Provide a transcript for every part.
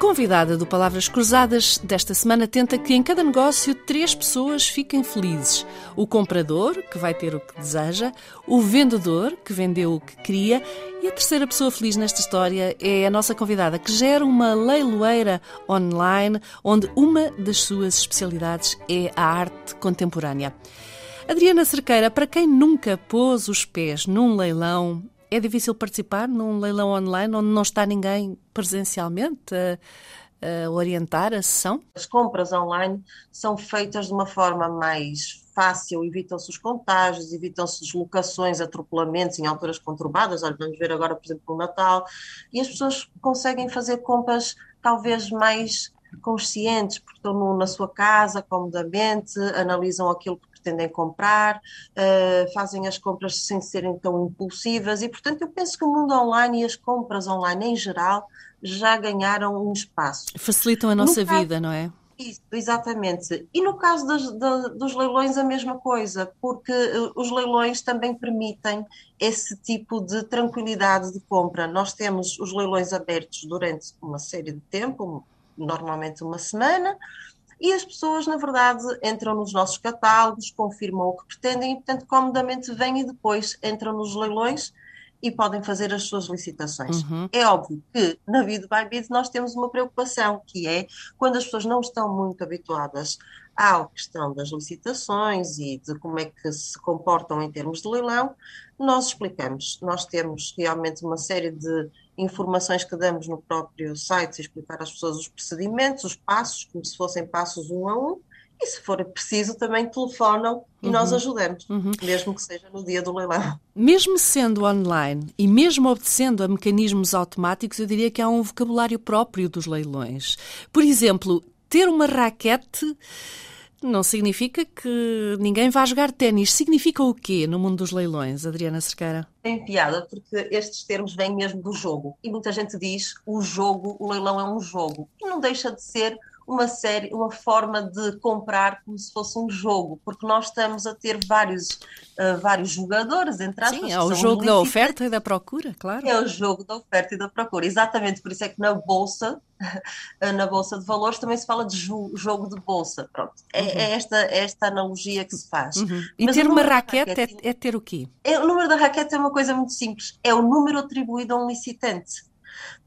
Convidada do Palavras Cruzadas desta semana tenta que em cada negócio três pessoas fiquem felizes: o comprador, que vai ter o que deseja, o vendedor, que vendeu o que queria, e a terceira pessoa feliz nesta história é a nossa convidada, que gera uma leiloeira online onde uma das suas especialidades é a arte contemporânea. Adriana Cerqueira, para quem nunca pôs os pés num leilão, é difícil participar num leilão online onde não está ninguém presencialmente a, a orientar a sessão? As compras online são feitas de uma forma mais fácil, evitam-se os contágios, evitam-se deslocações, atropelamentos em alturas conturbadas. Olha, vamos ver agora, por exemplo, o Natal. E as pessoas conseguem fazer compras talvez mais conscientes, porque estão na sua casa, comodamente, analisam aquilo que pretendem comprar, uh, fazem as compras sem serem tão impulsivas e, portanto, eu penso que o mundo online e as compras online em geral já ganharam um espaço. Facilitam a nossa no vida, caso, não é? Isso, exatamente. E no caso das, da, dos leilões, a mesma coisa, porque uh, os leilões também permitem esse tipo de tranquilidade de compra. Nós temos os leilões abertos durante uma série de tempo, normalmente uma semana, e as pessoas, na verdade, entram nos nossos catálogos, confirmam o que pretendem e, portanto, comodamente vêm e depois entram nos leilões e podem fazer as suas licitações. Uhum. É óbvio que na vida by Bid nós temos uma preocupação, que é quando as pessoas não estão muito habituadas à questão das licitações e de como é que se comportam em termos de leilão, nós explicamos. Nós temos realmente uma série de informações que damos no próprio site, explicar às pessoas os procedimentos, os passos, como se fossem passos um a um, e se for preciso também telefonam e uhum. nós ajudamos, uhum. mesmo que seja no dia do leilão. Mesmo sendo online e mesmo obedecendo a mecanismos automáticos, eu diria que há um vocabulário próprio dos leilões. Por exemplo, ter uma raquete não significa que ninguém vá jogar ténis. Significa o quê no mundo dos leilões, Adriana Cerqueira? Tem piada, porque estes termos vêm mesmo do jogo. E muita gente diz o jogo, o leilão é um jogo. E não deixa de ser uma série, uma forma de comprar como se fosse um jogo, porque nós estamos a ter vários, uh, vários jogadores, entre aspas. Sim, é o jogo da oferta e da procura, claro. É o jogo da oferta e da procura, exatamente, por isso é que na Bolsa, na Bolsa de Valores também se fala de jogo de Bolsa, pronto. É, uhum. é esta, é esta analogia que se faz. Uhum. E Mas ter uma raquete, raquete é, é, ter o quê? É, o número da raquete é uma coisa muito simples, é o número atribuído a um licitante.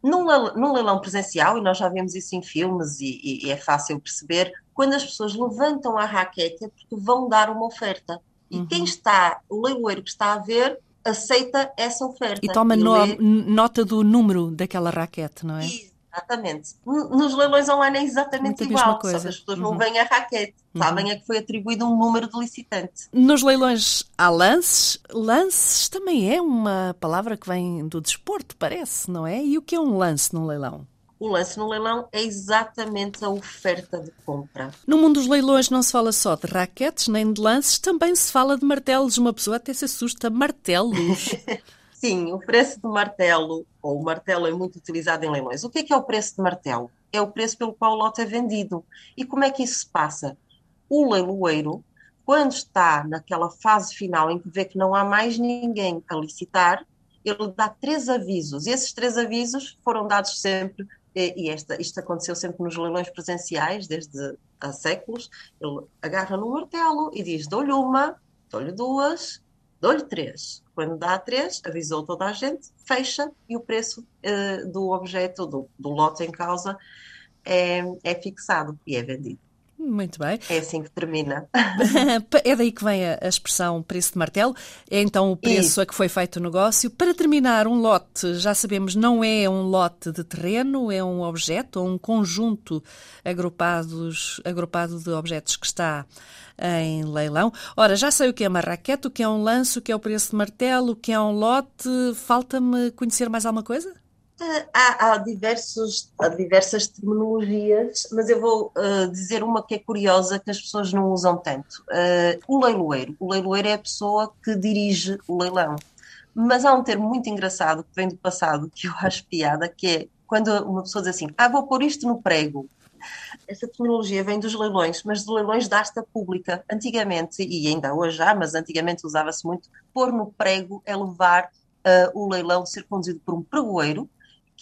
Num, num leilão presencial, e nós já vemos isso em filmes e, e, é fácil perceber, quando as pessoas levantam a raquete é porque vão dar uma oferta. E uhum. quem está, o leiloeiro que está a ver, aceita essa oferta. E toma no, lê... nota do número daquela raquete, não é? Exatamente. Nos leilões online é exatamente Muito igual, só que as pessoas uhum. não veem a raquete, uhum. sabem é que foi atribuído um número de licitante. Nos leilões há lances. Lances também é uma palavra que vem do desporto, parece, não é? E o que é um lance num leilão? O lance no leilão é exatamente a oferta de compra. No mundo dos leilões não se fala só de raquetes nem de lances, também se fala de martelos. Uma pessoa até se assusta. Martelos. Sim, o preço do martelo, ou o martelo é muito utilizado em leilões. O que é que é o preço de martelo? É o preço pelo qual o lote é vendido. E como é que isso se passa? O leiloeiro, quando está naquela fase final em que vê que não há mais ninguém a licitar, ele dá três avisos. E esses três avisos foram dados sempre, e esta, isto aconteceu sempre nos leilões presenciais, desde há séculos. Ele agarra no martelo e diz: dou-lhe uma, dou-lhe duas, dou-lhe três. Quando dá três, avisou toda a gente, fecha e o preço uh, do objeto, do, do lote em causa, é, é fixado e é vendido. Muito bem. É assim que termina. é daí que vem a, expressão preço de martelo. É então o preço Isso. a que foi feito o negócio. Para terminar, um lote, já sabemos, não é um lote de terreno, é um objeto ou um conjunto agrupados, agrupado de objetos que está em leilão. Ora, já sei o que é uma raquete, o que é um lance, o que é o preço de martelo, o que é um lote. Falta-me conhecer mais alguma coisa? Há, há, diversos, há diversas terminologias, mas eu vou uh, dizer uma que é curiosa, que as pessoas não usam tanto. Uh, o leiloeiro. O leiloeiro é a pessoa que dirige o leilão. Mas há um termo muito engraçado que vem do passado, que eu acho piada, que é quando uma pessoa diz assim, ah, vou pôr isto no prego. Essa terminologia vem dos leilões, mas de leilões da asta pública. Antigamente, e ainda hoje há, mas antigamente usava-se muito, pôr no prego é levar uh, o leilão ser conduzido por um pregoeiro,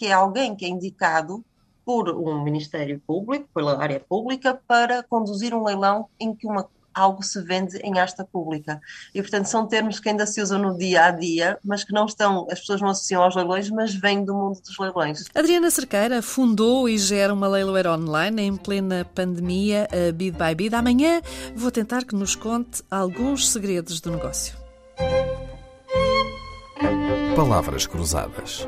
que é alguém que é indicado por um Ministério Público, pela área pública, para conduzir um leilão em que uma algo se vende em asta pública. E, portanto, são termos que ainda se usam no dia a dia, mas que não estão, as pessoas não associam aos leilões, mas vêm do mundo dos leilões. Adriana Cerqueira fundou e gera uma leiloeira online em plena pandemia, a Bid by Bid. Amanhã vou tentar que nos conte alguns segredos do negócio. Palavras Cruzadas,